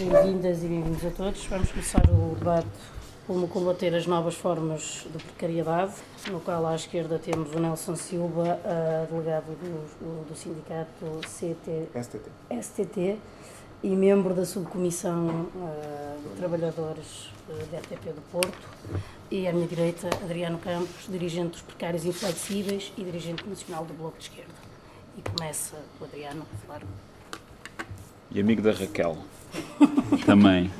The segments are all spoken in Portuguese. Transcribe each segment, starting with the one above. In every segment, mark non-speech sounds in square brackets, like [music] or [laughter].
Bem-vindas e bem-vindos a todos. Vamos começar o debate como combater as novas formas de precariedade, no qual à esquerda temos o Nelson Silva, delegado do, do sindicato CT, STT. STT e membro da subcomissão uh, de trabalhadores uh, da RTP do Porto, e à minha direita Adriano Campos, dirigente dos Precários Inflexíveis e dirigente nacional do Bloco de Esquerda. E começa o Adriano a falar. E amigo da Raquel. [laughs] Também.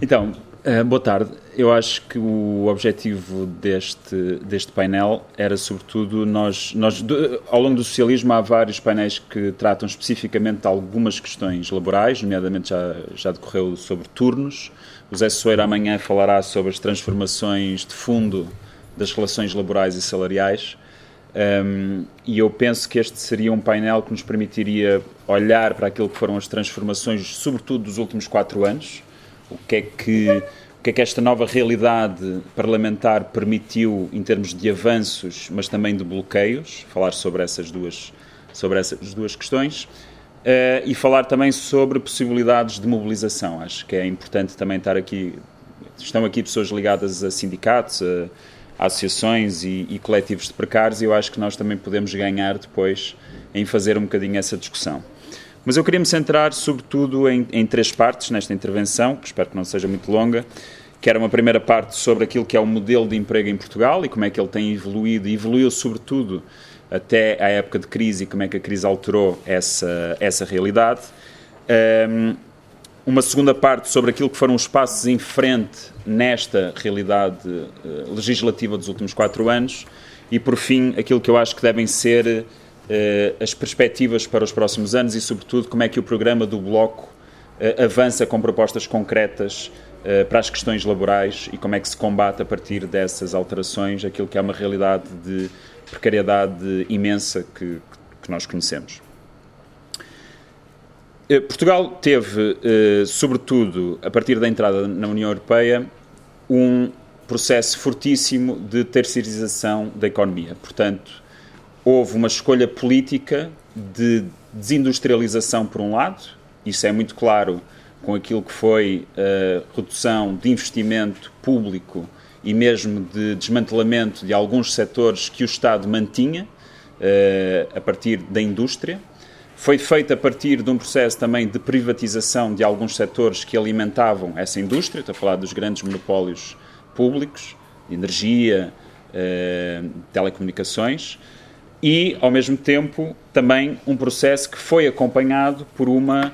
Então, uh, boa tarde. Eu acho que o objetivo deste, deste painel era, sobretudo, nós, nós ao longo do socialismo há vários painéis que tratam especificamente de algumas questões laborais, nomeadamente já, já decorreu sobre turnos. O Zé Soeira amanhã falará sobre as transformações de fundo das relações laborais e salariais. Um, e eu penso que este seria um painel que nos permitiria olhar para aquilo que foram as transformações, sobretudo dos últimos quatro anos, o que é que, o que, é que esta nova realidade parlamentar permitiu em termos de avanços, mas também de bloqueios, falar sobre essas duas, sobre essas duas questões. Uh, e falar também sobre possibilidades de mobilização. Acho que é importante também estar aqui. Estão aqui pessoas ligadas a sindicatos, a, associações e, e, coletivos de precários, e eu acho que nós também podemos ganhar depois em fazer um bocadinho essa discussão. Mas eu queria me centrar, sobretudo, em, em três partes nesta intervenção, que espero que não seja muito longa, que era uma primeira parte sobre aquilo que é o modelo de emprego em Portugal e como é que ele tem evoluído, e evoluiu sobretudo até à época de crise e como é que a crise alterou essa, essa realidade. Um, uma segunda parte sobre aquilo que foram os passos em frente nesta realidade uh, legislativa dos últimos quatro anos e, por fim, aquilo que eu acho que devem ser as perspectivas para os próximos anos e, sobretudo, como é que o programa do Bloco uh, avança com propostas concretas para as questões laborais e como é que se combate a partir dessas alterações aquilo que é uma realidade de precariedade imensa que, que nós conhecemos. Eh, Portugal teve, eh, sobretudo a partir da entrada na União Europeia, um processo fortíssimo de terceirização da economia. Portanto, houve uma escolha política de desindustrialização, por um lado, isso é muito claro com aquilo que foi a redução de investimento público e mesmo de desmantelamento de alguns setores que o Estado mantinha uh, a partir da indústria. Foi feito a partir de um processo também de privatização de alguns setores que alimentavam essa indústria, estou a falar dos grandes monopólios públicos, energia, uh, telecomunicações, e, ao mesmo tempo, também um processo que foi acompanhado por uma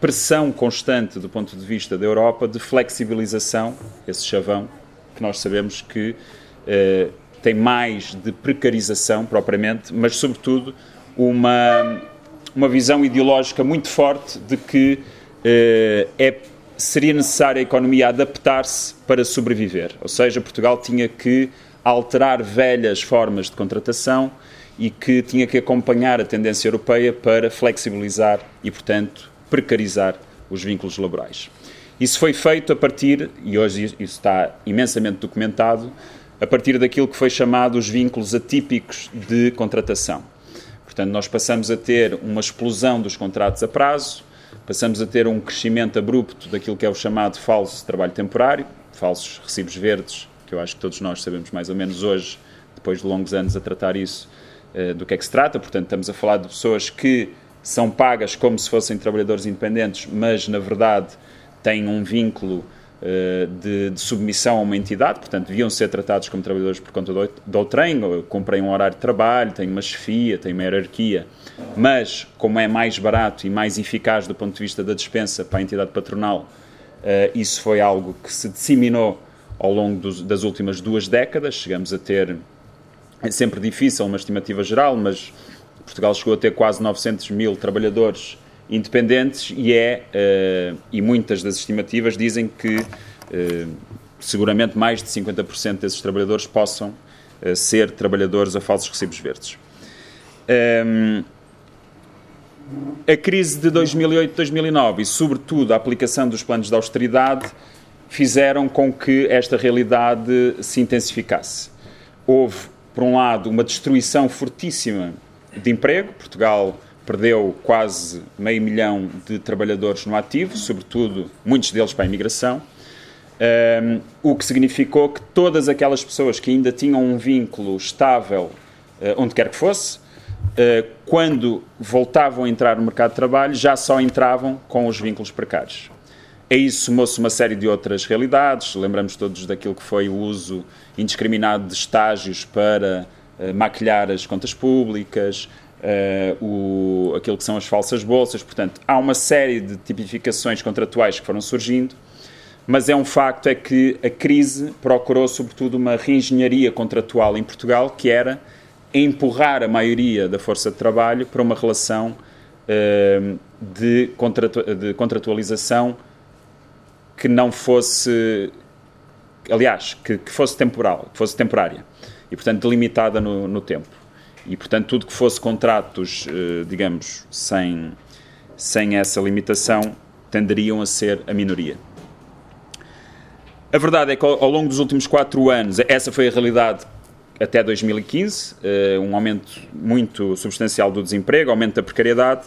pressão constante do ponto de vista da Europa de flexibilização, esse chavão que nós sabemos que uh, tem mais de precarização propriamente, mas sobretudo uma, uma visão ideológica muito forte de que uh, é, seria necessário a economia adaptar-se para sobreviver. Ou seja, Portugal tinha que alterar velhas formas de contratação e que tinha que acompanhar a tendência europeia para flexibilizar e, portanto, precarizar os vínculos laborais. Isso foi feito a partir, e hoje isso está imensamente documentado, a partir daquilo que foi chamado os vínculos atípicos de contratação. Portanto, nós passamos a ter uma explosão dos contratos a prazo, passamos a ter um crescimento abrupto daquilo que é o chamado falso trabalho temporário, falsos recibos verdes, que eu acho que todos nós sabemos mais ou menos hoje, depois de longos anos a tratar isso, do que é que se trata. Portanto, estamos a falar de pessoas que são pagas como se fossem trabalhadores independentes, mas na verdade têm um vínculo uh, de, de, submissão a uma entidade, portanto, deviam ser tratados como trabalhadores por conta do, do trem, cumprem um horário de trabalho, têm uma chefia, têm uma hierarquia, mas como é mais barato e mais eficaz do ponto de vista da dispensa para a entidade patronal, uh, isso foi algo que se disseminou ao longo dos, das últimas duas décadas, chegamos a ter, é sempre difícil uma estimativa geral, mas Portugal chegou a ter quase 900 mil trabalhadores independentes e é uh, e muitas das estimativas dizem que uh, seguramente mais de 50% desses trabalhadores possam uh, ser trabalhadores a falsos recibos verdes. Um, a crise de 2008-2009 e, sobretudo, a aplicação dos planos de austeridade fizeram com que esta realidade se intensificasse. Houve, por um lado, uma destruição fortíssima de emprego. Portugal perdeu quase meio milhão de trabalhadores no ativo, sobretudo muitos deles para a imigração, um, o que significou que todas aquelas pessoas que ainda tinham um vínculo estável, uh, onde quer que fosse, uh, quando voltavam a entrar no mercado de trabalho, já só entravam com os vínculos precários. A isso somou-se uma série de outras realidades. Lembramos todos daquilo que foi o uso indiscriminado de estágios para uh, maquilhar as contas públicas, uh, o, aquilo que são as falsas bolsas. Portanto, há uma série de tipificações contratuais que foram surgindo, mas é um facto é que a crise procurou, sobretudo, uma reengenharia contratual em Portugal, que era empurrar a maioria da força de trabalho para uma relação uh, de, contratu de contratualização que não fosse, aliás, que, que, fosse temporal, que fosse temporária e, portanto, delimitada no, no tempo. E, portanto, tudo que fosse contratos, eh, digamos, sem, sem essa limitação, tenderiam a ser a minoria. A verdade é que ao longo dos últimos quatro anos, essa foi a realidade até 2015, eh, um aumento muito substancial do desemprego, aumento da precariedade,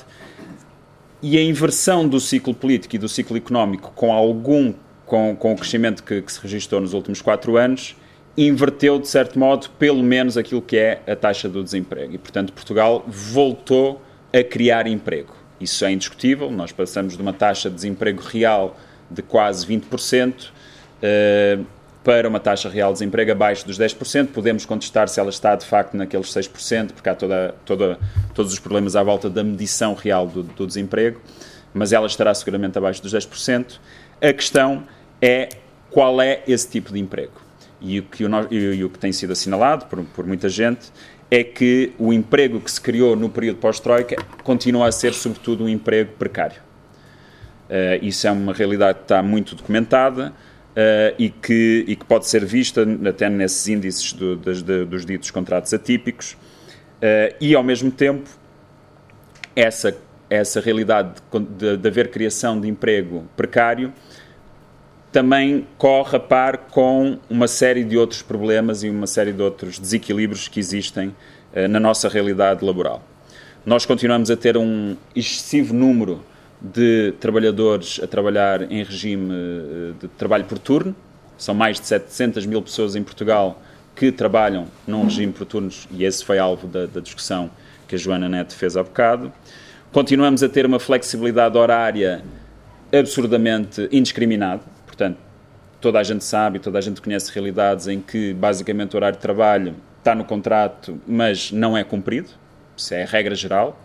e a inversão do ciclo político e do ciclo económico com algum com, com o crescimento que, que, se registrou nos últimos quatro anos inverteu de certo modo pelo menos aquilo que é a taxa do desemprego. E portanto Portugal voltou a criar emprego. Isso é indiscutível. Nós passamos de uma taxa de desemprego real de quase 20% uh, para uma taxa real de desemprego abaixo dos 10%. Podemos contestar se ela está de facto naqueles 6%, porque há toda, toda, todos os problemas à volta da medição real do, do desemprego, mas ela estará seguramente abaixo dos 10%. A questão é qual é esse tipo de emprego. E o que, o, e o que tem sido assinalado por, por muita gente é que o emprego que se criou no período pós-Troika continua a ser, sobretudo, um emprego precário. Uh, isso é uma realidade que está muito documentada Uh, e, que, e que pode ser vista até nesses índices do, das, de, dos ditos contratos atípicos, uh, e ao mesmo tempo essa, essa realidade de, de, haver criação de emprego precário também corre a par com uma série de outros problemas e uma série de outros desequilíbrios que existem uh, na nossa realidade laboral. Nós continuamos a ter um excessivo número de trabalhadores a trabalhar em regime eh, de trabalho por turno. São mais de 700 mil pessoas em Portugal que trabalham num regime por turnos e esse foi alvo da, da discussão que a Joana Neto fez há bocado. Continuamos a ter uma flexibilidade horária absurdamente indiscriminada, portanto, toda a gente sabe, toda a gente conhece realidades em que basicamente o horário de trabalho está no contrato, mas não é cumprido, isso é a regra geral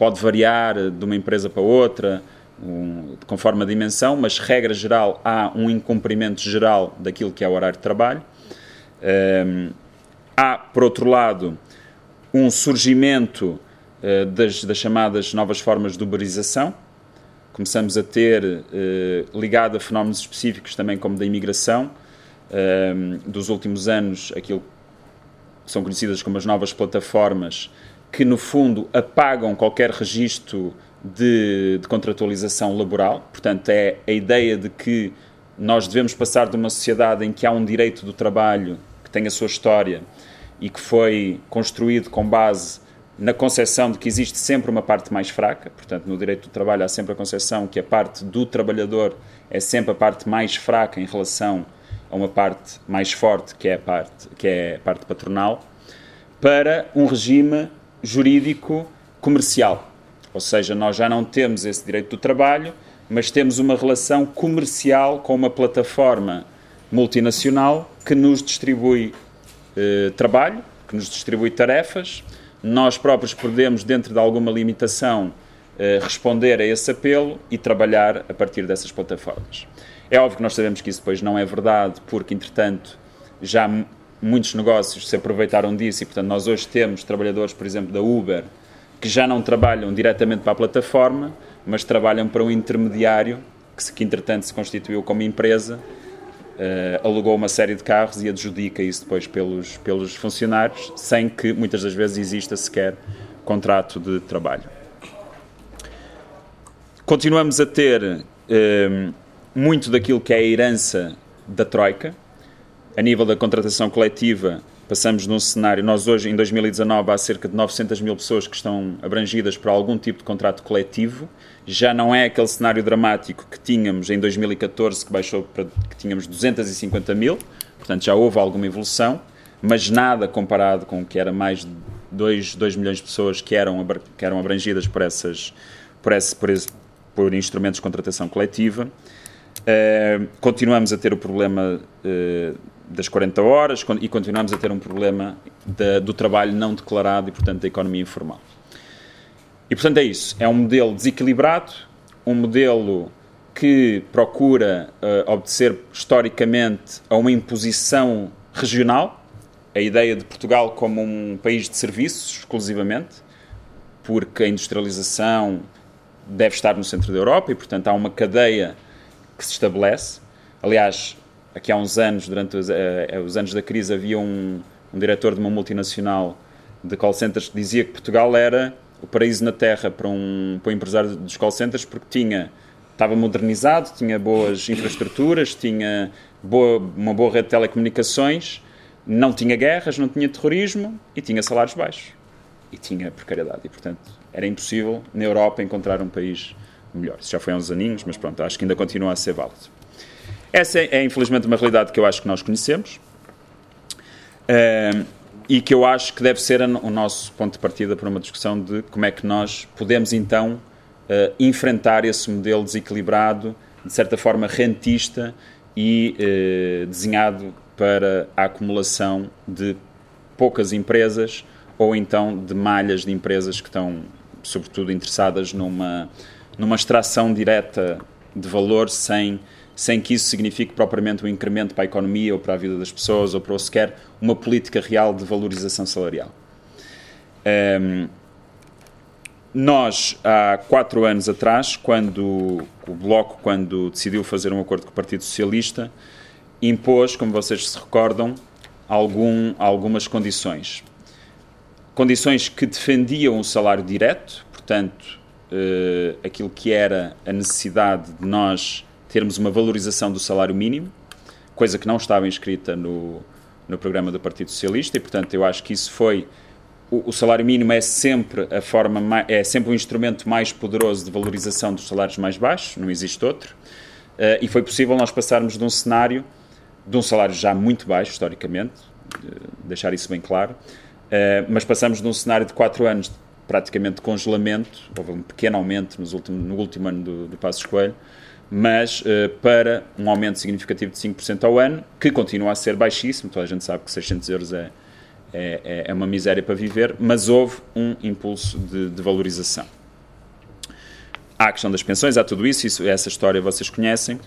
pode variar de uma empresa para outra, um, conforme a dimensão, mas, regra geral, há um incumprimento geral daquilo que é o horário de trabalho. Um, há, por outro lado, um surgimento uh, das, das, chamadas novas formas de uberização. Começamos a ter, uh, ligado a fenómenos específicos também como da imigração, dos últimos anos, aquilo que são conhecidas como as novas plataformas que, no fundo, apagam qualquer registro de, de, contratualização laboral. Portanto, é a ideia de que nós devemos passar de uma sociedade em que há um direito do trabalho que tem a sua história e que foi construído com base na concepção de que existe sempre uma parte mais fraca. Portanto, no direito do trabalho há sempre a concepção que a parte do trabalhador é sempre a parte mais fraca em relação a uma parte mais forte, que é a parte, que é parte patronal, para um regime jurídico comercial. Ou seja, nós já não temos esse direito do trabalho, mas temos uma relação comercial com uma plataforma multinacional que nos distribui eh, trabalho, que nos distribui tarefas. Nós próprios podemos, dentro de alguma limitação, eh, responder a esse apelo e trabalhar a partir dessas plataformas. É óbvio que nós sabemos que isso depois não é verdade, porque, entretanto, já muitos negócios se aproveitaram disso e, portanto, nós hoje temos trabalhadores, por exemplo, da Uber, que já não trabalham diretamente para a plataforma, mas trabalham para um intermediário que, que entretanto, se constituiu como empresa, uh, alugou uma série de carros e adjudica isso depois pelos, pelos funcionários, sem que muitas das vezes exista sequer contrato de trabalho. Continuamos a ter uh, muito daquilo que é a herança da Troika, a nível da contratação coletiva, Passamos num cenário, nós hoje, em 2019, há cerca de 900 mil pessoas que estão abrangidas por algum tipo de contrato coletivo. Já não é aquele cenário dramático que tínhamos em 2014, que baixou para que tínhamos 250 mil. Portanto, já houve alguma evolução, mas nada comparado com o que era mais de 2, 2 milhões de pessoas que eram, que eram abrangidas por, essas, por, esse, por, esse, por instrumentos de contratação coletiva. Uh, continuamos a ter o problema uh, das 40 horas e continuamos a ter um problema de, do trabalho não declarado e, portanto, da economia informal. E, portanto, é isso. É um modelo desequilibrado, um modelo que procura uh, obedecer historicamente a uma imposição regional, a ideia de Portugal como um país de serviços exclusivamente, porque a industrialização deve estar no centro da Europa e, portanto, há uma cadeia que se estabelece. Aliás, aqui há uns anos, durante os, uh, os anos da crise, havia um, um, diretor de uma multinacional de call centers que dizia que Portugal era o paraíso na Terra para um, para um empresário dos call centers porque tinha estava modernizado, tinha boas infraestruturas, tinha boa, uma boa rede de telecomunicações, não tinha guerras, não tinha terrorismo e tinha salários baixos. E tinha precariedade. E, portanto, era impossível na Europa encontrar um país melhor. Isso já foi há uns aninhos, mas pronto, acho que ainda continua a ser válido. Essa é, é infelizmente, uma realidade que eu acho que nós conhecemos uh, e que eu acho que deve ser o nosso ponto de partida para uma discussão de como é que nós podemos, então, uh, enfrentar esse modelo desequilibrado, de certa forma rentista e uh, desenhado para a acumulação de poucas empresas ou então de malhas de empresas que estão, sobretudo, interessadas numa, numa extração direta de valor sem sem que isso signifique propriamente um incremento para a economia ou para a vida das pessoas ou para sequer uma política real de valorização salarial. Um, ehm, nós, há quatro anos atrás, quando o Bloco, quando decidiu fazer um acordo com o Partido Socialista, impôs, como vocês se recordam, algum, algumas condições. Condições que defendiam o salário direto, portanto, uh, aquilo que era a necessidade de nós termos uma valorização do salário mínimo, coisa que não estava inscrita no, no programa do Partido Socialista, e portanto eu acho que isso foi. O, o salário mínimo é sempre a forma é sempre o um instrumento mais poderoso de valorização dos salários mais baixos, não existe outro. Uh, e foi possível nós passarmos de um cenário de um salário já muito baixo, historicamente, uh, deixar isso bem claro, uh, mas passamos de um cenário de 4 anos de praticamente congelamento, houve um pequeno aumento nos últimos, no último ano do, do Passos Coelho, mas uh, para um aumento significativo de 5% ao ano, que continua a ser baixíssimo, toda a gente sabe que 600 euros é, é, é uma miséria para viver, mas houve um impulso de, de, valorização. Há a questão das pensões, há tudo isso, isso, essa história vocês conhecem,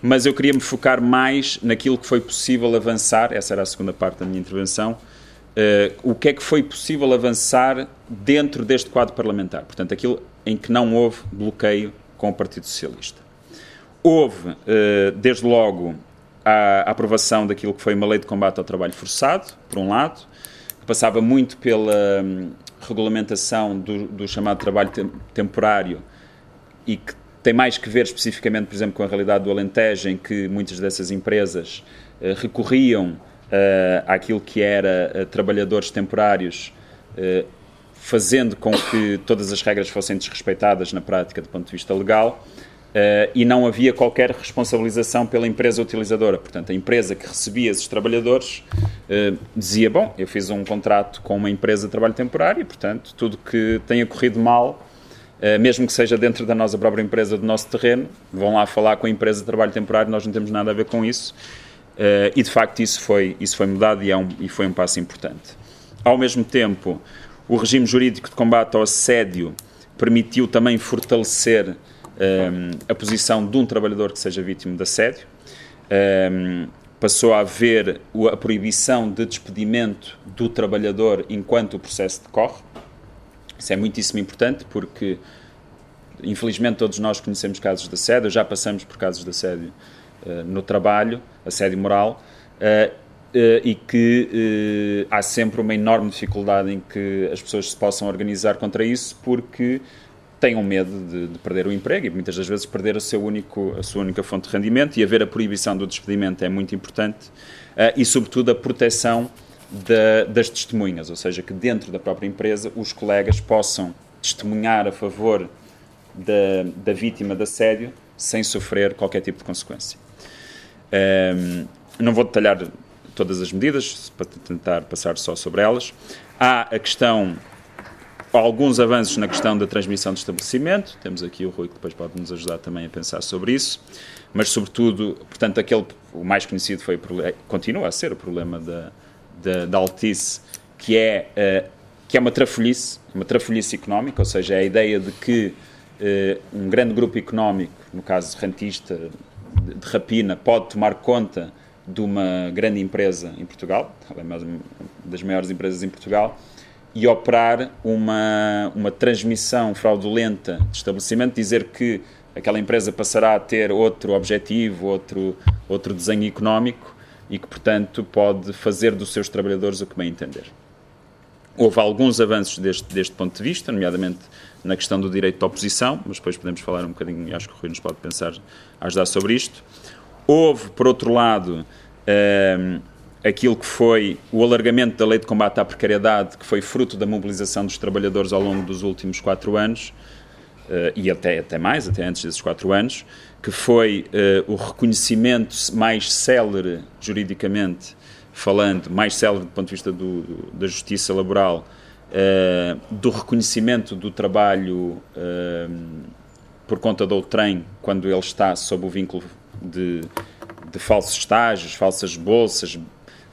mas eu queria me focar mais naquilo que foi possível avançar, essa era a segunda parte da minha intervenção, uh, o que é que foi possível avançar dentro deste quadro parlamentar, portanto, aquilo em que não houve bloqueio com o Partido Socialista. Houve, eh, desde logo, a aprovação daquilo que foi uma lei de combate ao trabalho forçado, por um lado, que passava muito pela hum, regulamentação do, do chamado trabalho temporário e que tem mais que ver especificamente, por exemplo, com a realidade do Alentejo, em que muitas dessas empresas uh, recorriam uh, àquilo que era trabalhadores temporários, fazendo com que todas as regras fossem desrespeitadas na prática do ponto de vista legal. Uh, e não havia qualquer responsabilização pela empresa utilizadora. Portanto, a empresa que recebia esses trabalhadores uh, dizia: Bom, eu fiz um contrato com uma empresa de trabalho temporário, portanto, tudo que tenha corrido mal, uh, mesmo que seja dentro da nossa própria empresa, do nosso terreno, vão lá falar com a empresa de trabalho temporário, nós não temos nada a ver com isso. e de facto, isso foi, isso foi mudado e, é um, e foi um passo importante. Ao mesmo tempo, o regime jurídico de combate ao assédio permitiu também fortalecer um, a posição de um trabalhador que seja vítima de assédio. Um, passou a haver a proibição de despedimento do trabalhador enquanto o processo decorre. Isso é muitíssimo importante porque, infelizmente, todos nós conhecemos casos de assédio, já passamos por casos de assédio uh, no trabalho, assédio moral, uh, uh, e que há sempre uma enorme dificuldade em que as pessoas se possam organizar contra isso porque tenham medo de, de, perder o emprego e muitas das vezes perder o seu único, a sua única fonte de rendimento e haver a proibição do despedimento é muito importante uh, e, sobretudo, a proteção da, das testemunhas, ou seja, que dentro da própria empresa os colegas possam testemunhar a favor da, da vítima de assédio sem sofrer qualquer tipo de consequência. Um, não vou detalhar todas as medidas, para tentar passar só sobre elas. Há a questão, alguns avanços na questão da transmissão de estabelecimento, temos aqui o Rui que depois pode nos ajudar também a pensar sobre isso, mas sobretudo, portanto, aquele, o mais conhecido foi, continua a ser o problema da, da, da Altice, que é, uh, que é uma trafolhice, uma trafolhice económica, ou seja, é a ideia de que uh, um grande grupo económico, no caso rentista, de, de rapina, pode tomar conta de uma grande empresa em Portugal, uma das maiores empresas em Portugal, e operar uma, uma transmissão fraudulenta de estabelecimento, dizer que aquela empresa passará a ter outro objetivo, outro, outro desenho económico e que, portanto, pode fazer dos seus trabalhadores o que bem entender. Houve alguns avanços deste, deste ponto de vista, nomeadamente na questão do direito de oposição, mas depois podemos falar um bocadinho, e acho que o Rui nos pode pensar, ajudar sobre isto. Houve, por outro lado, ehm, aquilo que foi o alargamento da lei de combate à precariedade, que foi fruto da mobilização dos trabalhadores ao longo dos últimos quatro anos, uh, e até, até mais, até antes desses quatro anos, que foi uh, o reconhecimento mais célere, juridicamente falando, mais célere do ponto de vista do, do, da justiça laboral, uh, do reconhecimento do trabalho por conta do trem, quando ele está sob o vínculo de, de falsos estágios, falsas bolsas,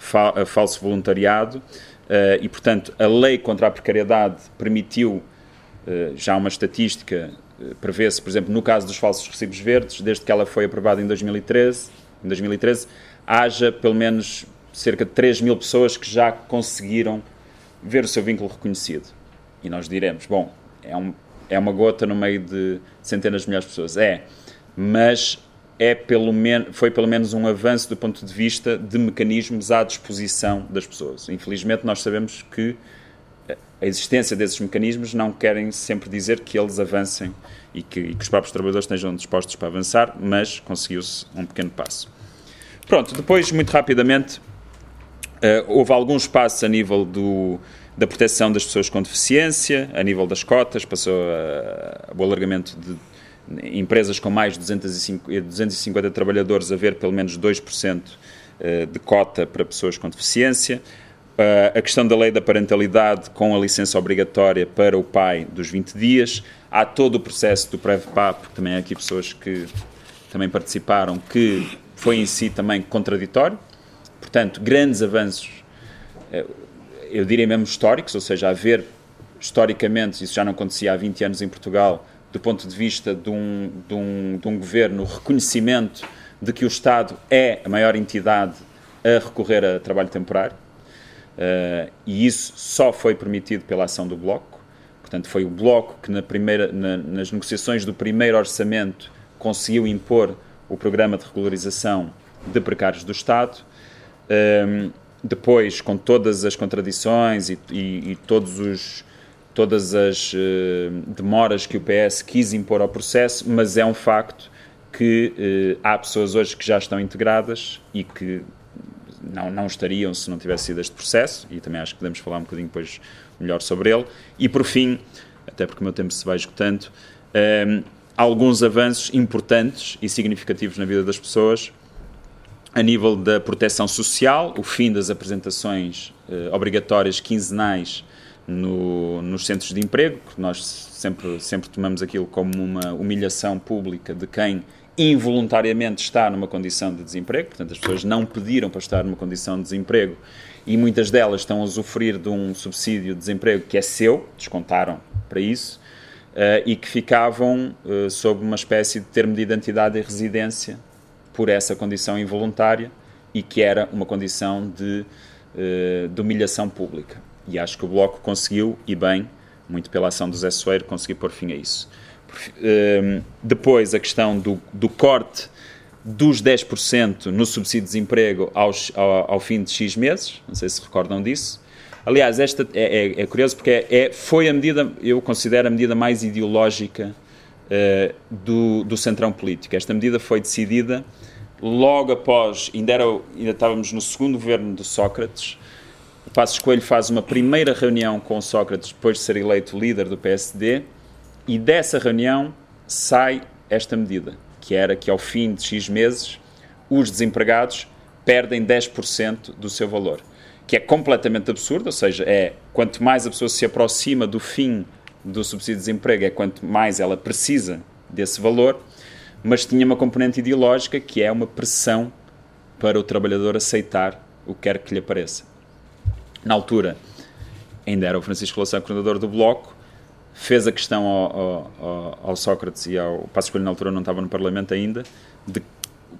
fa, falso voluntariado, uh, e portanto a lei contra a precariedade permitiu uh, já uma estatística, prevê-se, por exemplo, no caso dos falsos recibos verdes, desde que ela foi aprovada em 2013, em 2013 haja pelo menos cerca de 3 mil pessoas que já conseguiram ver o seu vínculo reconhecido. E nós diremos, bom, é, um, é uma gota no meio de centenas de milhares de pessoas. É, mas é pelo foi pelo menos um avanço do ponto de vista de mecanismos à disposição das pessoas. Infelizmente, nós sabemos que a existência desses mecanismos não querem sempre dizer que eles avancem e que, e que os próprios trabalhadores estejam dispostos para avançar, mas conseguiu-se um pequeno passo. Pronto, depois, muito rapidamente, uh, houve alguns passos a nível do, da proteção das pessoas com deficiência, a nível das cotas, passou uh, o alargamento de empresas com mais de 250 trabalhadores haver pelo menos 2% eh, de cota para pessoas com deficiência. Eh, a questão da lei da parentalidade com a licença obrigatória para o pai dos 20 dias. Há todo o processo do PrevPAP, também há aqui pessoas que também participaram, que foi em si também contraditório. Portanto, grandes avanços, eh, eu diria mesmo históricos, ou seja, haver historicamente, isso já não acontecia há 20 anos em Portugal, do ponto de vista de um, de um, de um governo, o reconhecimento de que o Estado é a maior entidade a recorrer a trabalho temporário. Uh, e isso só foi permitido pela ação do Bloco. Portanto, foi o Bloco que, na primeira, na, nas negociações do primeiro orçamento, conseguiu impor o programa de regularização de precários do Estado. Um, depois, com todas as contradições e, e, e todos os todas as uh, demoras que o PS quis impor ao processo, mas é um facto que uh, há pessoas hoje que já estão integradas e que não, não estariam se não tivesse sido este processo, e também acho que podemos falar um bocadinho depois melhor sobre ele. E por fim, até porque o meu tempo se vai esgotando, um, ehm, alguns avanços importantes e significativos na vida das pessoas a nível da proteção social, o fim das apresentações uh, obrigatórias quinzenais no, nos centros de emprego, que nós sempre, sempre tomamos aquilo como uma humilhação pública de quem involuntariamente está numa condição de desemprego, portanto as pessoas não pediram para estar numa condição de desemprego e muitas delas estão a usufruir de um subsídio de desemprego que é seu, descontaram para isso, uh, e que ficavam uh, sob uma espécie de termo de identidade e residência por essa condição involuntária e que era uma condição de, uh, de humilhação pública. E acho que o Bloco conseguiu, e bem, muito pela ação do Zé Soeiro, conseguiu pôr fim a isso. Ehm, depois, a questão do, do corte dos 10% no subsídio de desemprego aos, ao, ao, fim de X meses, não sei se recordam disso. Aliás, esta é, é, é curioso porque é, é, foi a medida, eu considero a medida mais ideológica uh, do, do centrão político. Esta medida foi decidida logo após, ainda, era, ainda estávamos no segundo governo de Sócrates, Passos Coelho faz uma primeira reunião com Sócrates depois de ser eleito líder do PSD e dessa reunião sai esta medida, que era que ao fim de X meses os desempregados perdem 10% do seu valor, que é completamente absurdo, ou seja, é quanto mais a pessoa se aproxima do fim do subsídio de desemprego, é quanto mais ela precisa desse valor, mas tinha uma componente ideológica que é uma pressão para o trabalhador aceitar o que quer que lhe apareça. Na altura, ainda era o Francisco Louçã, coordenador do Bloco, fez a questão ao, ao, ao Sócrates e ao Passo Coelho, na altura não estava no Parlamento ainda, de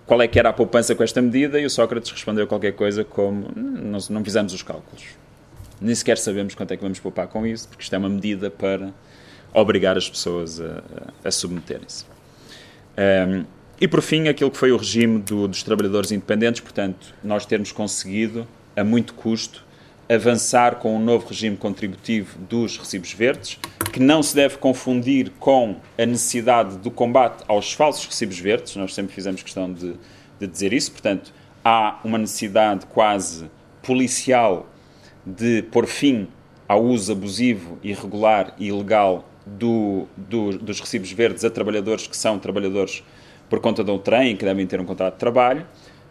qual é que era a poupança com esta medida e o Sócrates respondeu qualquer coisa como não, não fizemos os cálculos. Nem sequer sabemos quanto é que vamos poupar com isso, porque isto é uma medida para obrigar as pessoas a, a submeterem-se. Um, e por fim, aquilo que foi o regime do, dos trabalhadores independentes, portanto, nós termos conseguido, a muito custo, avançar com um novo regime contributivo dos recibos verdes, que não se deve confundir com a necessidade do combate aos falsos recibos verdes, nós sempre fizemos questão de, de dizer isso, portanto, há uma necessidade quase policial de pôr fim ao uso abusivo, irregular e ilegal do, do, dos recibos verdes a trabalhadores que são trabalhadores por conta de um trem, que devem ter um contrato de trabalho,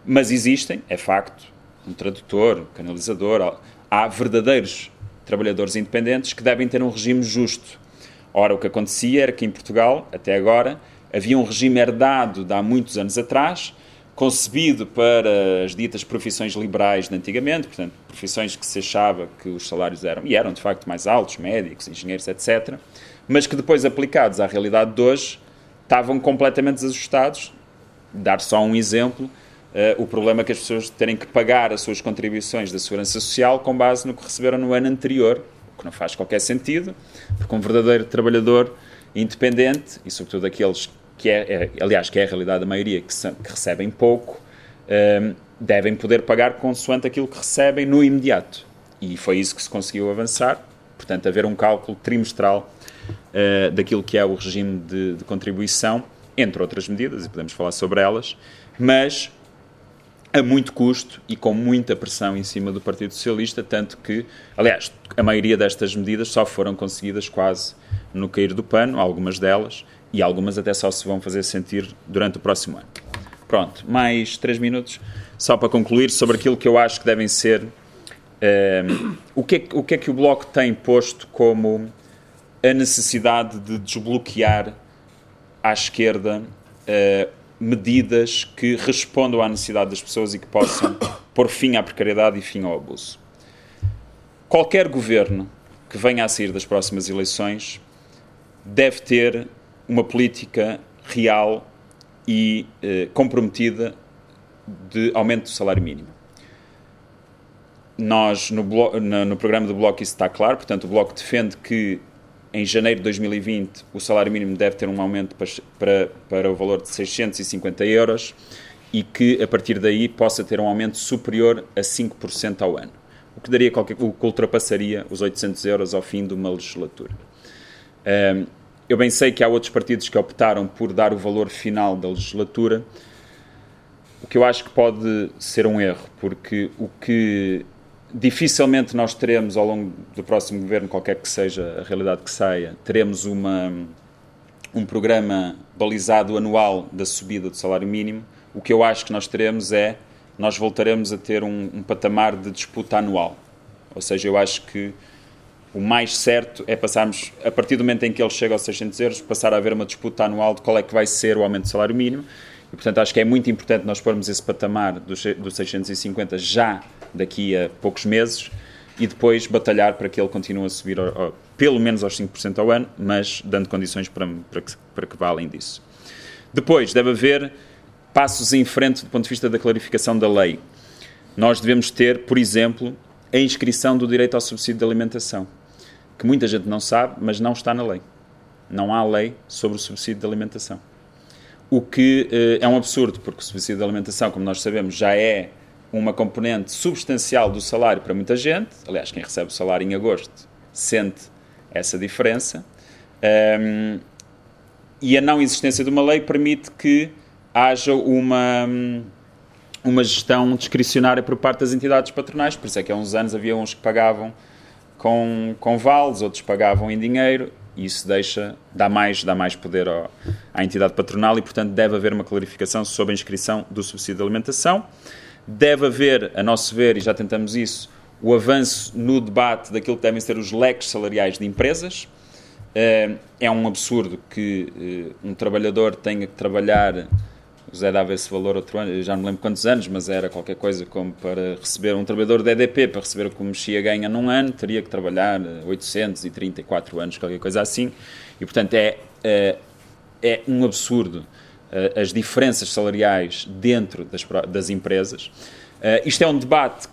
mas existem, é facto, um tradutor, um canalizador, há verdadeiros trabalhadores independentes que devem ter um regime justo. Ora, o que acontecia era que em Portugal, até agora, havia um regime herdado de há muitos anos atrás, concebido para as ditas profissões liberais de antigamente, portanto, profissões que se achava que os salários eram, e eram de facto mais altos, médicos, engenheiros, etc., mas que depois aplicados à realidade de hoje estavam completamente desajustados. Dar só um exemplo, uh, o problema é que as pessoas terem que pagar as suas contribuições da Segurança Social com base no que receberam no ano anterior, o que não faz qualquer sentido, porque um verdadeiro trabalhador independente, e sobretudo aqueles que é, é aliás, que é a realidade da maioria, que, são, que recebem pouco, uh, devem poder pagar consoante aquilo que recebem no imediato. E foi isso que se conseguiu avançar, portanto, haver um cálculo trimestral uh, daquilo que é o regime de, de, contribuição, entre outras medidas, e podemos falar sobre elas, mas a muito custo e com muita pressão em cima do Partido Socialista, tanto que, aliás, a maioria destas medidas só foram conseguidas quase no cair do pano, algumas delas, e algumas até só se vão fazer sentir durante o próximo ano. Pronto, mais três minutos, só para concluir sobre aquilo que eu acho que devem ser. Um, eh, o, que é, o que é que o Bloco tem posto como a necessidade de desbloquear à esquerda uh, medidas que respondam à necessidade das pessoas e que possam [coughs] pôr fim à precariedade e fim ao abuso. Qualquer governo que venha a sair das próximas eleições deve ter uma política real e uh, comprometida de aumento do salário mínimo. Nós, no, no, no programa do Bloco, isso está claro, portanto, o Bloco defende que em janeiro de 2020 o salário mínimo deve ter um aumento para, para, para o valor de 650 euros e que a partir daí possa ter um aumento superior a 5% ao ano, o que daria qualquer, o que ultrapassaria os 800 euros ao fim de uma legislatura. Um, eu bem sei que há outros partidos que optaram por dar o valor final da legislatura, o que eu acho que pode ser um erro, porque o que dificilmente nós teremos ao longo do próximo governo, qualquer que seja a realidade que saia, teremos uma, um programa balizado anual da subida do salário mínimo. O que eu acho que nós teremos é, nós voltaremos a ter um, um patamar de disputa anual. Ou seja, eu acho que o mais certo é passarmos, a partir do momento em que ele chega aos 600 euros, passar a haver uma disputa anual de qual é que vai ser o aumento do salário mínimo. E, portanto, acho que é muito importante nós pormos esse patamar dos, dos 650 já daqui a poucos meses e depois batalhar para que ele continue a subir ao, ao, pelo menos aos 5% ao ano, mas dando condições para, para, que, para que vá além disso. Depois, deve haver passos em frente do ponto de vista da clarificação da lei. Nós devemos ter, por exemplo, a inscrição do direito ao subsídio de alimentação, que muita gente não sabe, mas não está na lei. Não há lei sobre o subsídio de alimentação. O que eh, é um absurdo, porque o subsídio de alimentação, como nós sabemos, já é uma componente substancial do salário para muita gente. Aliás, quem recebe o salário em agosto sente essa diferença. Um, e a não existência de uma lei permite que haja uma, uma gestão discricionária por parte das entidades patronais, por isso é que há uns anos havia uns que pagavam com, com vales, outros pagavam em dinheiro, e isso deixa, dá mais, dá mais poder ao, à entidade patronal e, portanto, deve haver uma clarificação sobre a inscrição do subsídio de alimentação. Deve haver, a nosso ver, e já tentamos isso, o avanço no debate daquilo que devem ser os leques salariais de empresas. Eh, é um absurdo que eh, um trabalhador tenha que trabalhar o Zé dava esse valor outro ano, já não lembro quantos anos, mas era qualquer coisa como para receber um trabalhador de EDP, para receber o que o Mexia ganha num ano, teria que trabalhar 834 anos, qualquer coisa assim. E, portanto, é, é, é um absurdo eh, as diferenças salariais dentro das, das empresas. Eh, isto é um debate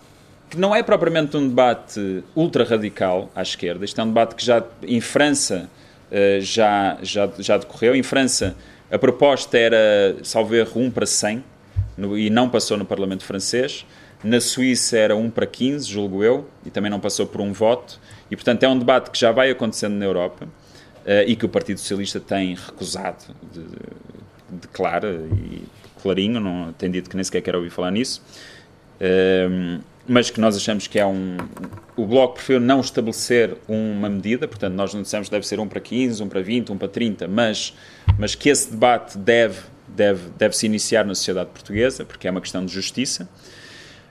que não é propriamente um debate ultra radical à esquerda, isto é um debate que já em França eh, já, já, já decorreu. Em França a proposta era, salvo erro, 1 para 100 no, e não passou no Parlamento francês. Na Suíça era 1 para 15, julgo eu, e também não passou por um voto. E, portanto, é um debate que já vai acontecendo na Europa uh, e que o Partido Socialista tem recusado de, de clara e clarinho, não, tem dito que nem sequer quer ouvir falar nisso. Uh, mas que nós achamos que é um. O Bloco prefere não estabelecer uma medida, portanto, nós não dissemos que deve ser 1 para 15, 1 para 20, 1 para 30, mas, mas que esse debate deve, deve, deve se iniciar na sociedade portuguesa, porque é uma questão de justiça.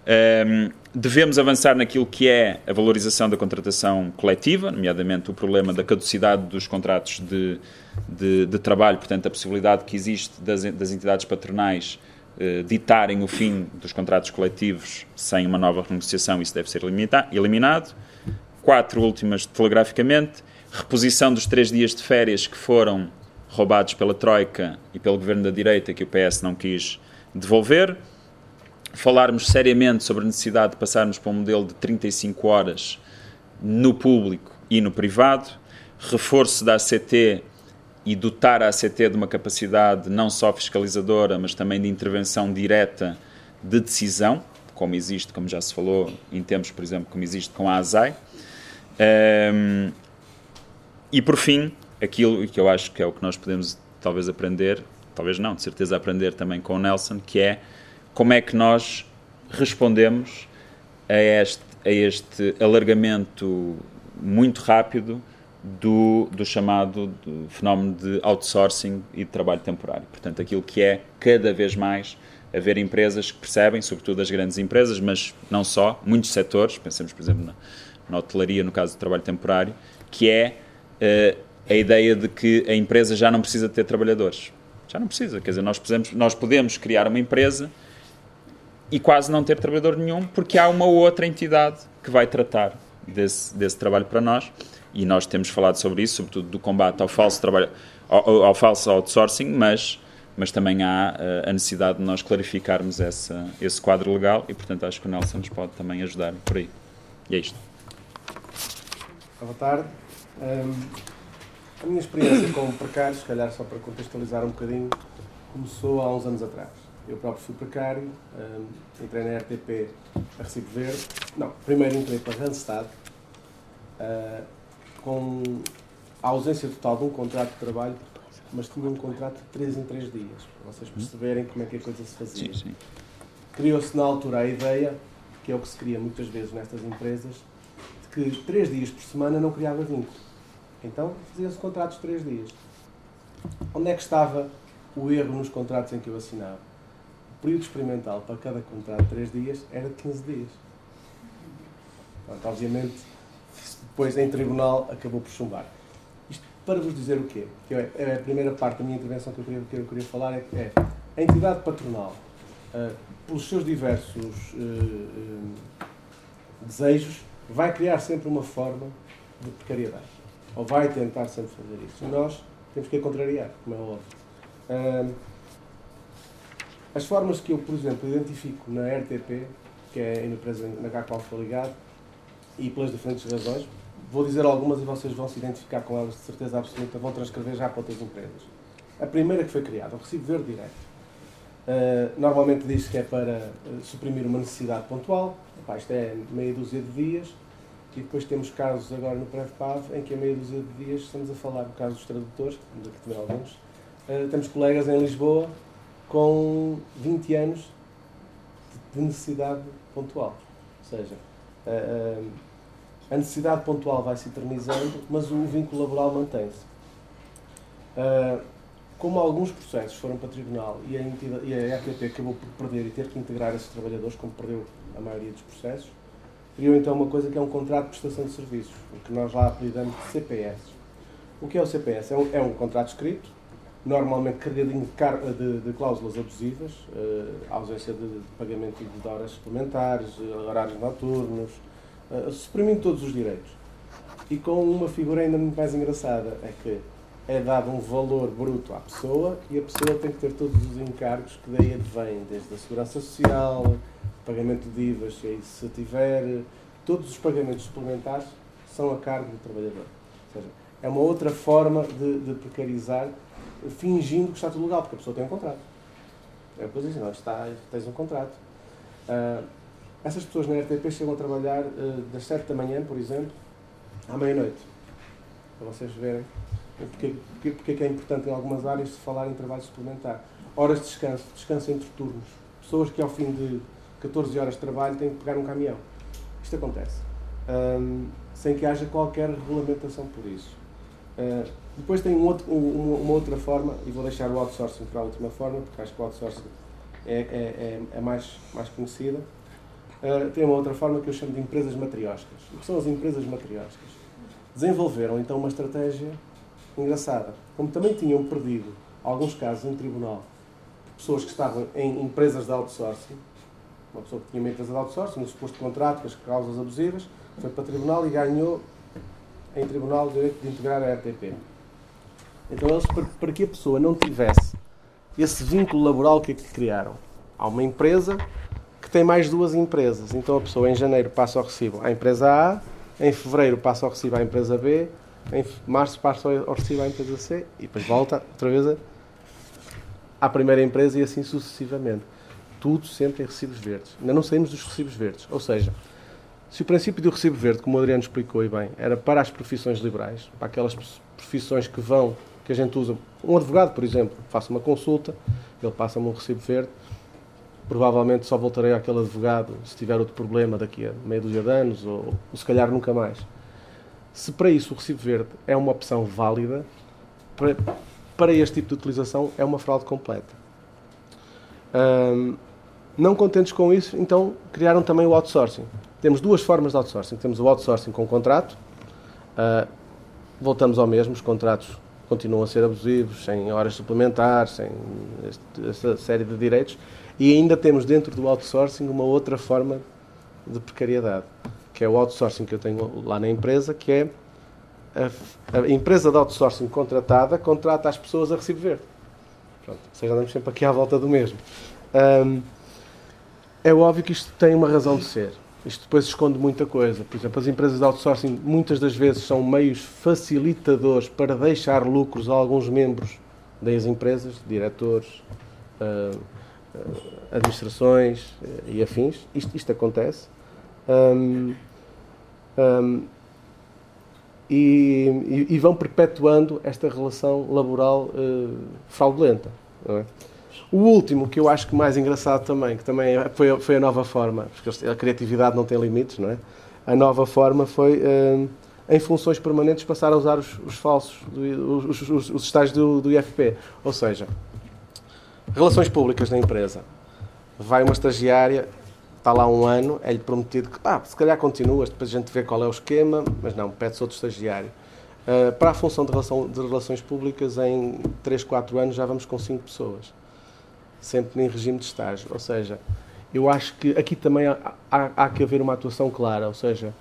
Um, devemos avançar naquilo que é a valorização da contratação coletiva, nomeadamente o problema da caducidade dos contratos de, de, de trabalho, portanto, a possibilidade que existe das, das entidades patronais eh, ditarem o fim dos contratos coletivos sem uma nova renegociação, isso deve ser eliminado. Quatro últimas, telegraficamente, reposição dos três dias de férias que foram roubados pela Troika e pelo governo da direita, que o PS não quis devolver. Falarmos seriamente sobre a necessidade de passarmos para um modelo de 35 horas no público e no privado. Reforço da ACT e dotar a ACT de uma capacidade não só fiscalizadora, mas também de intervenção direta de decisão, como existe, como já se falou, em tempos, por exemplo, como existe com a ASAI. Um, e por fim, aquilo que eu acho que é o que nós podemos talvez aprender, talvez não, de certeza aprender também com o Nelson, que é como é que nós respondemos a este, a este alargamento muito rápido do, do chamado do fenómeno de outsourcing e de trabalho temporário. Portanto, aquilo que é cada vez mais haver empresas que percebem, sobretudo as grandes empresas, mas não só, muitos setores, pensemos, por exemplo, na, na hotelaria, no caso do trabalho temporário, que é uh, a ideia de que a empresa já não precisa ter trabalhadores. Já não precisa, quer dizer, nós podemos, nós podemos criar uma empresa e quase não ter trabalhador nenhum, porque há uma outra entidade que vai tratar desse, desse trabalho para nós e nós temos falado sobre isso, sobretudo do combate ao falso trabalho, ao, ao falso outsourcing, mas mas também há uh, a necessidade de nós clarificarmos essa, esse quadro legal e, portanto, acho que o Nelson nos pode também ajudar por aí. E é isto. Boa tarde. Um, a minha experiência como precário, se calhar só para contextualizar um bocadinho, começou há uns anos atrás. Eu próprio fui precário, um, entrei na RTP a Recibo Verde. Não, primeiro entrei para Randstad. Uh, com a ausência total de um contrato de trabalho, mas tinha um contrato de 3 em 3 dias, para vocês perceberem como é que a coisa se fazia. Criou-se na altura a ideia, que é o que se cria muitas vezes nestas empresas, de que 3 dias por semana não criava vínculo. Então fazia-se contratos de 3 dias. Onde é que estava o erro nos contratos em que eu assinava? Período experimental para cada contrato de 3 dias era de 15 dias. Portanto, obviamente, depois em tribunal acabou por chumbar. Isto para vos dizer o quê? Que é a primeira parte da minha intervenção que eu queria, que eu queria falar é, é a entidade patronal, uh, pelos seus diversos uh, uh, desejos, vai criar sempre uma forma de precariedade. Ou vai tentar sempre fazer isso. E nós temos que a contrariar, como é óbvio. As formas que eu, por exemplo, identifico na RTP, que é a empresa na qual estou ligado, e pelas diferentes razões, Vou dizer algumas e vocês vão se identificar com elas de certeza absoluta, vão transcrever já para outras empresas. A primeira que foi criada, o recibo verde direto. Uh, normalmente diz que é para uh, suprimir uma necessidade pontual, Epá, isto é meia dúzia de dias, e depois temos casos agora no PrevPAV em que a meia dúzia de dias estamos a falar, no caso dos tradutores, que também alguns, uh, temos colegas em Lisboa com 20 anos de de necessidade pontual. Ou seja, a necessidade pontual vai se eternizando, mas o vínculo laboral mantém-se. Como alguns processos foram para tribunal e a, entidade, e a acabou por perder e ter que integrar esses trabalhadores, como perdeu a maioria dos processos, criou então uma coisa que é um contrato de prestação de serviços, o que nós lá apelidamos de CPS. O que é o CPS? É um, é um contrato escrito, normalmente carregadinho de, de, de cláusulas abusivas, uh, ausência de, de, pagamento de horas suplementares, uh, horários noturnos, uh, suprimindo todos os direitos. E com uma figura ainda muito mais engraçada, é que é dado um valor bruto à pessoa e a pessoa tem que ter todos os encargos que daí advêm, desde a segurança social, pagamento de IVAs, se tiver, todos os pagamentos suplementares são a cargo do trabalhador. Ou seja, é uma outra forma de, de precarizar, fingindo que está tudo legal, porque a pessoa tem um contrato. É depois dizem, não, está, tens um contrato. Uh, essas pessoas na RTP chegam a trabalhar uh, das 7 da manhã, por exemplo, à meia-noite. Para vocês verem porque, porque, porque é importante em algumas áreas se falar em trabalho suplementar. Horas de descanso, descanso entre turnos. Pessoas que ao fim de 14 horas de trabalho têm que pegar um caminhão. Isto acontece. Um, sem que haja qualquer regulamentação por isso. Uh, depois tem um outro, um, uma outra forma, e vou deixar o outsourcing para a última forma, porque acho que o outsourcing é, é, é, é mais, mais conhecida. Uh, tem uma outra forma que eu chamo de empresas matrióscas. O que são as empresas matrióscas? Desenvolveram então uma estratégia engraçada. Como também tinham perdido alguns casos em tribunal, pessoas que estavam em empresas de outsourcing, uma pessoa que tinha uma empresa de outsourcing, um suposto contrato com as causas abusivas, foi para tribunal e ganhou em tribunal o direito de integrar a RTP. Então eles, para que a pessoa não tivesse esse vínculo laboral que, é que criaram, há uma empresa que tem mais duas empresas. Então a pessoa em janeiro passa ao recibo à empresa A, em fevereiro passa ao recibo à empresa B, em março passa ao recibo à empresa C e depois volta outra vez à primeira empresa e assim sucessivamente. Tudo sempre em recibos verdes. Ainda não saímos dos recibos verdes. Ou seja, se o princípio do recibo verde, como o Adriano explicou e bem, era para as profissões liberais, para aquelas profissões que vão, que a gente usa, um advogado, por exemplo, faça uma consulta, ele passa-me um recibo verde, provavelmente só voltarei àquele advogado se tiver outro problema daqui a meia dúzia de anos, ou, ou se calhar nunca mais. Se para isso o recibo verde é uma opção válida, para, para este tipo de utilização é uma fraude completa. Um, não contentes com isso, então criaram também o outsourcing. Temos duas formas de outsourcing. Temos o outsourcing com contrato, uh, voltamos ao mesmo, os contratos continuam a ser abusivos, sem horas suplementares, sem este, esta série de direitos, e ainda temos dentro do outsourcing uma outra forma de precariedade que é o outsourcing que eu tenho lá na empresa, que é a, a empresa de outsourcing contratada contrata as pessoas a recibo verde. Pronto, ou seja, andamos sempre aqui à volta do mesmo. É óbvio que isto tem uma razão de ser. Isto depois esconde muita coisa. Por exemplo, as empresas de outsourcing muitas das vezes são meios facilitadores para deixar lucros a alguns membros das empresas, diretores, uh, uh, administrações uh, e afins. Isto, isto acontece. Um, um, e, e, vão perpetuando esta relação laboral uh, fraudulenta. É? O último, que eu acho que mais engraçado também, que também foi, foi a nova forma, porque a criatividade não tem limites, não é? A nova forma foi, uh, em funções permanentes, passar a usar os, os falsos, os, os, os estágios do, do IFP. Ou seja, relações públicas na empresa. Vai uma estagiária, está lá um ano, é-lhe prometido que, pá, se calhar continuas, depois a gente vê qual é o esquema, mas não, pede-se outro estagiário. Uh, para a função de, relação, de, relações públicas, em 3, 4 anos já vamos com 5 pessoas, sempre em regime de estágio. Ou seja, eu acho que aqui também há, há, há que haver uma atuação clara, ou seja,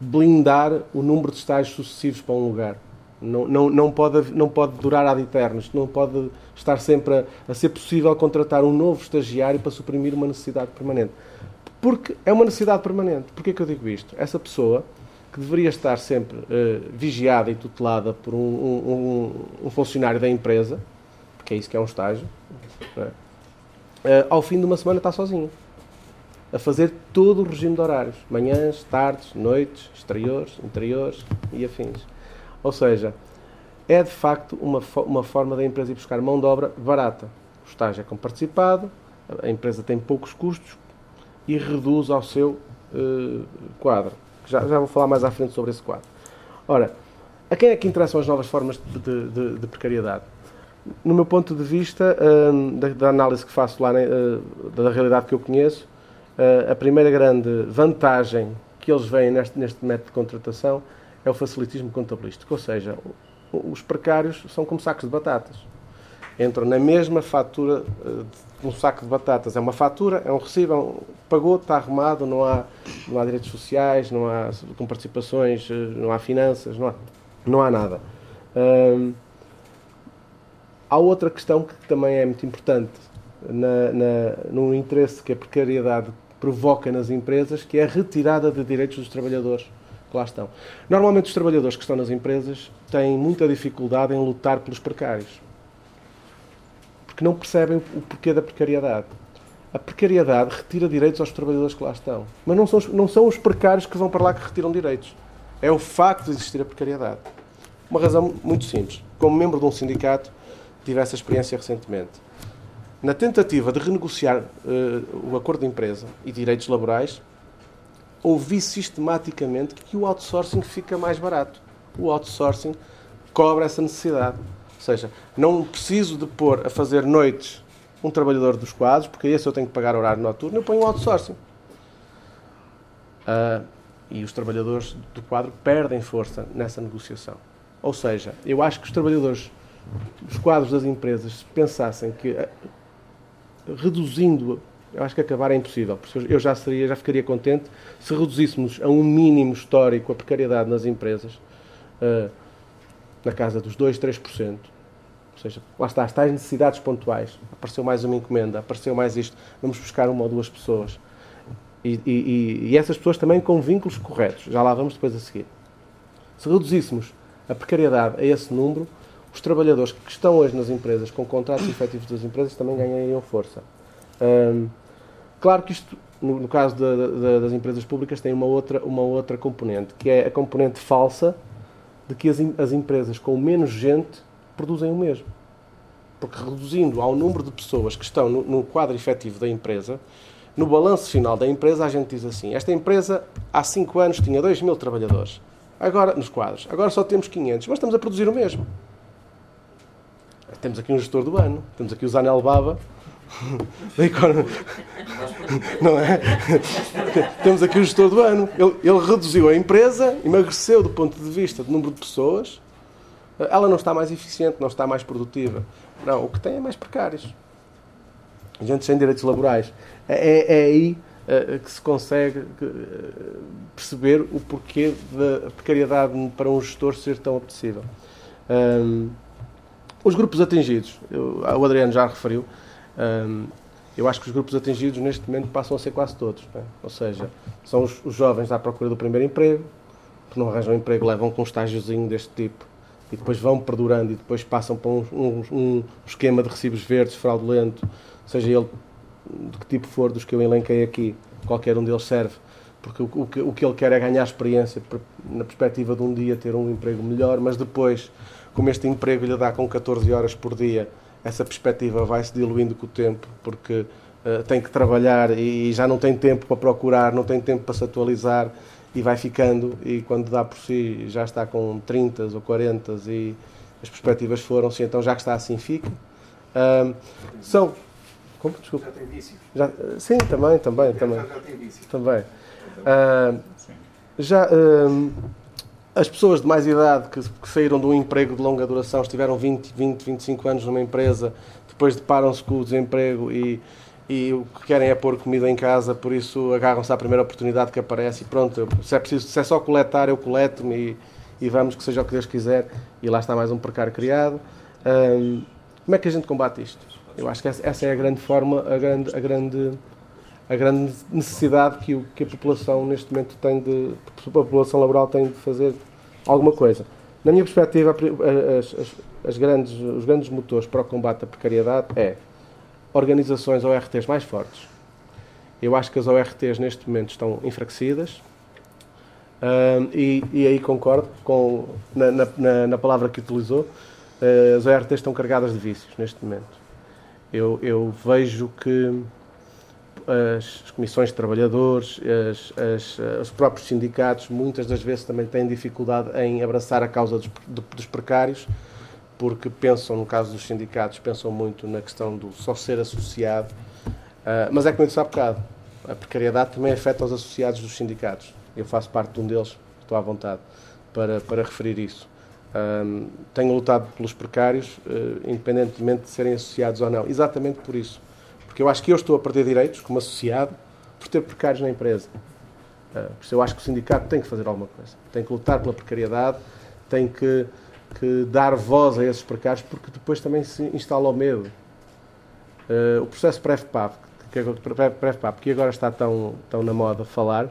blindar o número de estágios sucessivos para um lugar. Não, não, não, pode, não pode durar ad eternos, não pode estar sempre a, a ser possível contratar um novo estagiário para suprimir uma necessidade permanente. Porque é uma necessidade permanente. Porquê que eu digo isto? Essa pessoa, que deveria estar sempre uh, vigiada e tutelada por um, um, um, funcionário da empresa, porque é isso que é um estágio, é? Uh, ao fim de uma semana está sozinho. A fazer todo o regime de horários. Manhãs, tardes, noites, exteriores, interiores e afins. Ou seja, é de facto uma, uma forma da empresa ir buscar mão de obra barata. O estágio é comparticipado, a empresa tem poucos custos, e reduz ao seu uh, quadro. Já, já vou falar mais à frente sobre esse quadro. Ora, a quem é que interessam as novas formas de, de, de precariedade? No meu ponto de vista, uh, da, análise que faço lá, uh, da realidade que eu conheço, a primeira grande vantagem que eles veem neste, neste método de contratação é o facilitismo contabilístico. Ou seja, os precários são como sacos de batatas. Entram na mesma fatura de um saco de batatas. É uma fatura, é um recibo, é um, pagou, está arrumado, não há, não há direitos sociais, não há com participações, não há finanças, não há, não há nada. Hum, há outra questão que também é muito importante na, na, no interesse que a precariedade provoca nas empresas, que é a retirada de direitos dos trabalhadores que lá estão. Normalmente os trabalhadores que estão nas empresas têm muita dificuldade em lutar pelos precários. Porque não percebem o porquê da precariedade. A precariedade retira direitos aos trabalhadores que lá estão. Mas não são, não são os precários que vão para lá que retiram direitos. É o facto de existir a precariedade. Uma razão muito simples. Como membro de um sindicato, tive essa experiência recentemente na tentativa de renegociar uh, o acordo de empresa e direitos laborais, ouvi sistematicamente que o outsourcing fica mais barato. O outsourcing cobra essa necessidade. Ou seja, não preciso de pôr a fazer noites um trabalhador dos quadros, porque esse eu tenho que pagar horário noturno, eu ponho um outsourcing. Uh, e os trabalhadores do quadro perdem força nessa negociação. Ou seja, eu acho que os trabalhadores dos quadros das empresas pensassem que reduzindo, eu acho que acabar é impossível, porque eu já seria, já ficaria contente se reduzíssemos a um mínimo histórico a precariedade nas empresas, uh, na casa dos 2, 3%. Ou seja, lá está, as tais necessidades pontuais. Apareceu mais uma encomenda, apareceu mais isto. Vamos buscar uma ou duas pessoas. E, e, e essas pessoas também com vínculos corretos. Já lá vamos depois a seguir. Se reduzíssemos a precariedade a esse número, os trabalhadores que estão hoje nas empresas, com contratos efetivos das empresas, também ganhariam força. claro que isto, no, no caso das empresas públicas, tem uma outra, uma outra componente, que é a componente falsa de que as, as empresas com menos gente produzem o mesmo. Porque reduzindo ao número de pessoas que estão no, no quadro efetivo da empresa, no balanço final da empresa, a gente diz assim: esta empresa há 5 anos tinha 2 mil trabalhadores, agora nos quadros, agora só temos 500, mas estamos a produzir o mesmo. Temos aqui um gestor do ano, temos aqui o Zanel Baba. [laughs] [laughs] Não é? [laughs] temos aqui o gestor do ano. Ele, ele reduziu a empresa, emagreceu do ponto de vista do número de pessoas. Ela não está mais eficiente, não está mais produtiva. Não, o que tem é mais precários. Gente sem direitos laborais. É, é, é aí uh, que se consegue uh, perceber o porquê da precariedade para um gestor ser tão apetecível. Um, os grupos atingidos, eu, o Adriano já referiu, um, eu acho que os grupos atingidos neste momento passam a ser quase todos. Né? Ou seja, são os, os, jovens à procura do primeiro emprego, que não arranjam emprego, levam com um estágiozinho deste tipo e depois vão perdurando e depois passam para um, um, esquema de recibos verdes fraudulento, seja ele de que tipo for dos que eu elenquei aqui, qualquer um deles serve, porque o, que, o que ele quer é ganhar experiência na perspectiva de um dia ter um emprego melhor, mas depois como este emprego lhe dá com 14 horas por dia, essa perspectiva vai se diluindo com o tempo, porque uh, tem que trabalhar e, e já não tem tempo para procurar, não tem tempo para se atualizar e vai ficando e quando dá por si já está com 30 ou 40 e as perspectivas foram-se, então já que está assim fica. Uh, são... Como? Desculpa. Já tem vício. Já, sim, também, também, também. Já, já tem vício. Também. Uh, já... Uh, as pessoas de mais idade que, que, saíram de um emprego de longa duração, estiveram 20, 20, 25 anos numa empresa, depois deparam-se com o desemprego e, e o que querem é pôr comida em casa, por isso agarram-se à primeira oportunidade que aparece e pronto, se é, preciso, se é só coletar, eu coleto-me e, e, vamos que seja o que Deus quiser. E lá está mais um precário criado. Hum, como é que a gente combate isto? Eu acho que essa é a grande forma, a grande, a grande, a grande necessidade que, o, que a população neste momento tem de, a população laboral tem de fazer alguma coisa. Na minha perspectiva, as, as, as grandes, os grandes motores para o combate à precariedade é organizações ORTs mais fortes. Eu acho que as ORTs neste momento estão enfraquecidas e, e, aí concordo com, na, na, na, palavra que utilizou. Uh, as ORTs estão carregadas de vícios neste momento. Eu, eu vejo que as comissões de trabalhadores, as, as, os próprios sindicatos, muitas das vezes também têm dificuldade em abraçar a causa dos, dos precários, porque pensam, no caso dos sindicatos, pensam muito na questão do só ser associado. Uh, mas é como eu disse há bocado, a precariedade também afeta os associados dos sindicatos. Eu faço parte de um deles, estou à vontade para, para referir isso. Um, tenho lutado pelos precários, uh, independentemente de serem associados ou não. Exatamente por isso. Porque eu acho que eu estou a perder direitos como associado por ter precários na empresa. Uh, por isso eu acho que o sindicato tem que fazer alguma coisa. Tem que lutar pela precariedade, tem que, que dar voz a esses precários, porque depois também se instala o medo. Uh, o processo PREF-PAP, que, que, que agora está tão, tão na moda falar,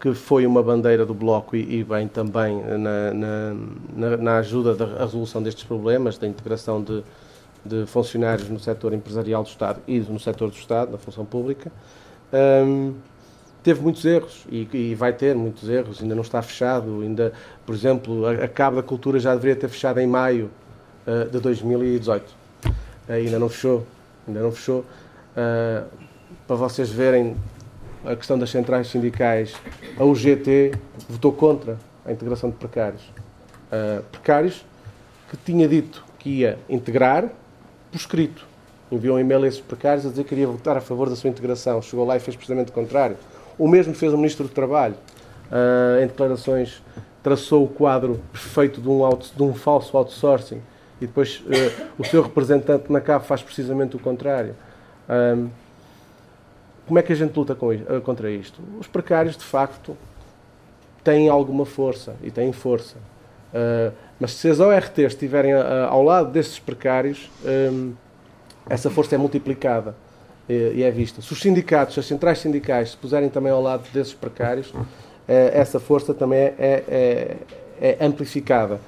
que foi uma bandeira do Bloco e, e bem também na, na, na, ajuda da resolução destes problemas, da integração de, de funcionários no setor empresarial do Estado e no setor do Estado, na função pública. Um, teve muitos erros e, e, vai ter muitos erros, ainda não está fechado. Ainda, por exemplo, a, a Cabo da Cultura já deveria ter fechado em maio uh, de 2018. Uh, ainda não fechou, ainda não fechou. Uh, para vocês verem a questão das centrais sindicais, a UGT votou contra a integração de precários. Uh, precários que tinha dito que ia integrar por escrito. Enviou um e-mail a esses precários a dizer que queria votar a favor da sua integração. Chegou lá e fez precisamente o contrário. O mesmo fez o Ministro do Trabalho. Uh, em declarações, traçou o quadro perfeito de um, de um falso outsourcing e depois uh, o seu representante na CAF faz precisamente o contrário. Como é que a gente luta contra isto? Os precários, de facto, têm alguma força e têm força. Uh, mas se as ORTs estiverem uh, ao lado desses precários, um, essa força é multiplicada e, é vista. Se os sindicatos, as centrais sindicais, se puserem também ao lado desses precários, uh, essa força também é, é, é, é, amplificada.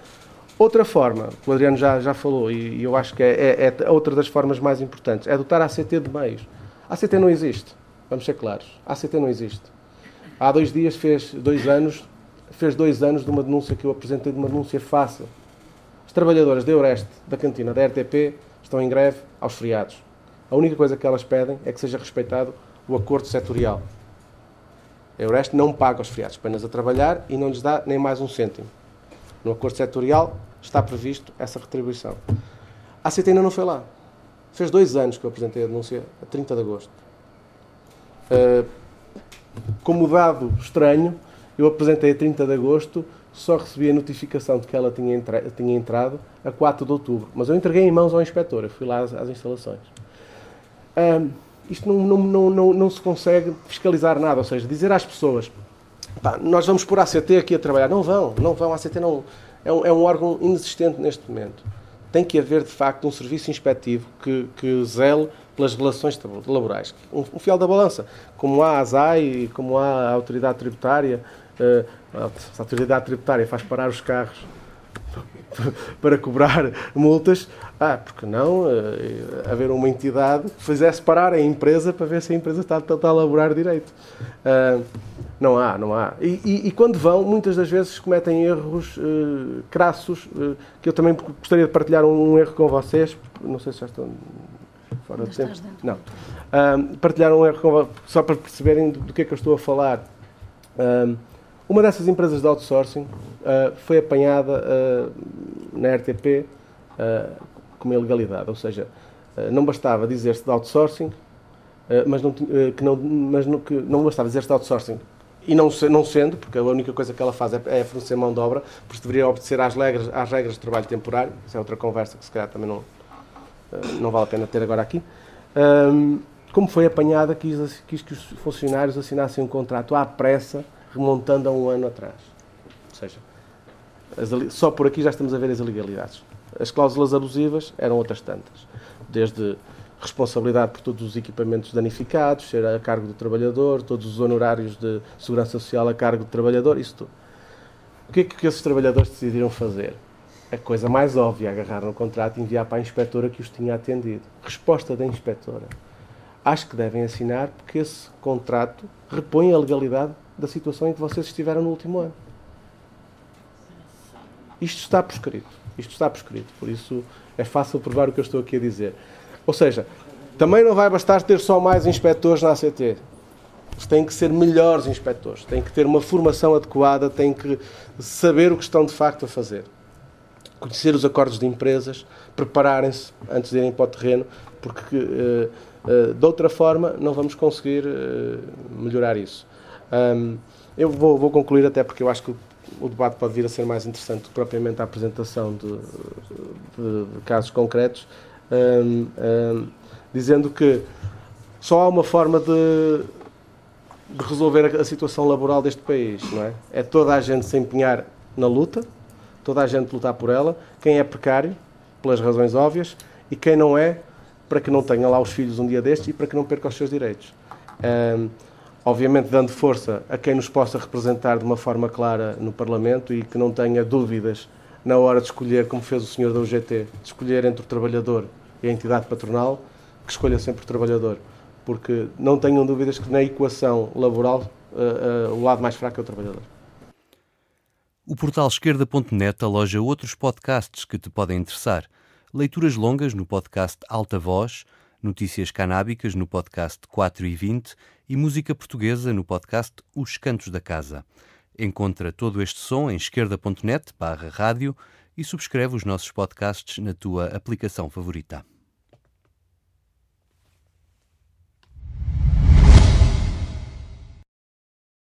Outra forma, que o Adriano já, já falou, e, e eu acho que é, é, é outra das formas mais importantes, é dotar a ACT de meios. A ACT não existe. Vamos ser claros. A ACT não existe. Há dois dias fez dois anos, fez dois anos de uma denúncia que eu apresentei, de uma denúncia fácil. As trabalhadoras da Eureste, da cantina, da RTP, estão em greve aos feriados. A única coisa que elas pedem é que seja respeitado o acordo setorial. A Eureste não paga os feriados, apenas a trabalhar e não lhes dá nem mais um cêntimo. No acordo setorial está previsto essa retribuição. A ACT ainda não foi lá. Fez dois anos que eu apresentei a denúncia, a 30 de agosto. Uh, como dado estranho, eu apresentei a 30 de agosto, só recebi a notificação de que ela tinha, entra tinha entrado a 4 de outubro. Mas eu entreguei em mãos ao inspetor, eu fui lá às, às instalações. Uh, isto não, não, não, não, se consegue fiscalizar nada, ou seja, dizer às pessoas nós vamos por ACT aqui a trabalhar. Não vão, não vão. A ACT não, é, um, é um órgão inexistente neste momento. Tem que haver, de facto, um serviço inspectivo que, que zele pelas relações laborais. Um, um fiel da balança. Como há a ASAI, como há a autoridade tributária, a autoridade tributária faz parar os carros [laughs] para cobrar multas, ah, porque não uh, haver uma entidade que fizesse parar a empresa para ver se a empresa está, está a elaborar direito. Uh, não há, não há. E, e, e, quando vão, muitas das vezes cometem erros uh, crassos, que eu também gostaria de partilhar um, um erro com vocês, não sei se já estão fora de tempo. Não. Um, partilhar um erro com, só para perceberem do, do, que é que eu estou a falar. Um, uma dessas empresas de outsourcing uh, foi apanhada uh, na RTP uh, com uma ilegalidade, ou seja, não bastava dizer-se de outsourcing, mas, não, que não, mas não, que não bastava dizer-se de outsourcing e não, não sendo, porque a única coisa que ela faz é, é fornecer mão de obra, porque deveria obedecer às regras, às regras de trabalho temporário, isso é outra conversa que se calhar também não, eh, não vale a pena ter agora aqui. Um, como foi apanhada, quis, quis que os funcionários assinassem um contrato à pressa, remontando a um ano atrás. Ou seja, as, só por aqui já estamos a ver as ilegalidades. As cláusulas abusivas eram outras tantas. Desde responsabilidade por todos os equipamentos danificados, ser a cargo do trabalhador, todos os honorários de segurança social a cargo do trabalhador, isso tudo. O que é que esses trabalhadores decidiram fazer? a coisa mais óbvia, agarrar no contrato e enviar para a inspetora que os tinha atendido. Resposta da inspetora. Acho que devem assinar porque esse contrato repõe a legalidade da situação em que vocês estiveram no último ano. Isto está prescrito. Isto está prescrito. Por isso é fácil provar o que eu estou aqui a dizer. Ou seja, Também não vai bastar ter só mais inspectores na ACT. Têm que ser melhores inspectores, têm que ter uma formação adequada, têm que saber o que estão de facto a fazer. Conhecer os acordos de empresas, prepararem-se antes de irem para o terreno, porque uh, uh, de outra forma não vamos conseguir uh, melhorar isso. Um, eu vou, vou, concluir até porque eu acho que o, debate pode vir a ser mais interessante do que propriamente a apresentação de, de, de casos concretos, um, um, dizendo que só há uma forma de, de resolver a, a, situação laboral deste país, não é? É toda a gente se empenhar na luta, toda a gente lutar por ela, quem é precário, pelas razões óbvias, e quem não é, para que não tenha lá os filhos um dia destes e para que não perca os seus direitos. Um, obviamente dando força a quem nos possa representar de uma forma clara no Parlamento e que não tenha dúvidas na hora de escolher, como fez o senhor da UGT, de escolher entre o trabalhador e a entidade patronal, que escolha sempre o trabalhador. Porque não tenham dúvidas que na equação laboral uh, uh, o lado mais fraco é o trabalhador. O portal esquerda.net aloja outros podcasts que te podem interessar. Leituras longas no podcast Alta Voz, notícias canábicas no podcast 4 e 20 e música portuguesa no podcast Os Cantos da Casa. Encontra todo este som em esquerda.net barra rádio e subscreve os nossos podcasts na tua aplicação favorita.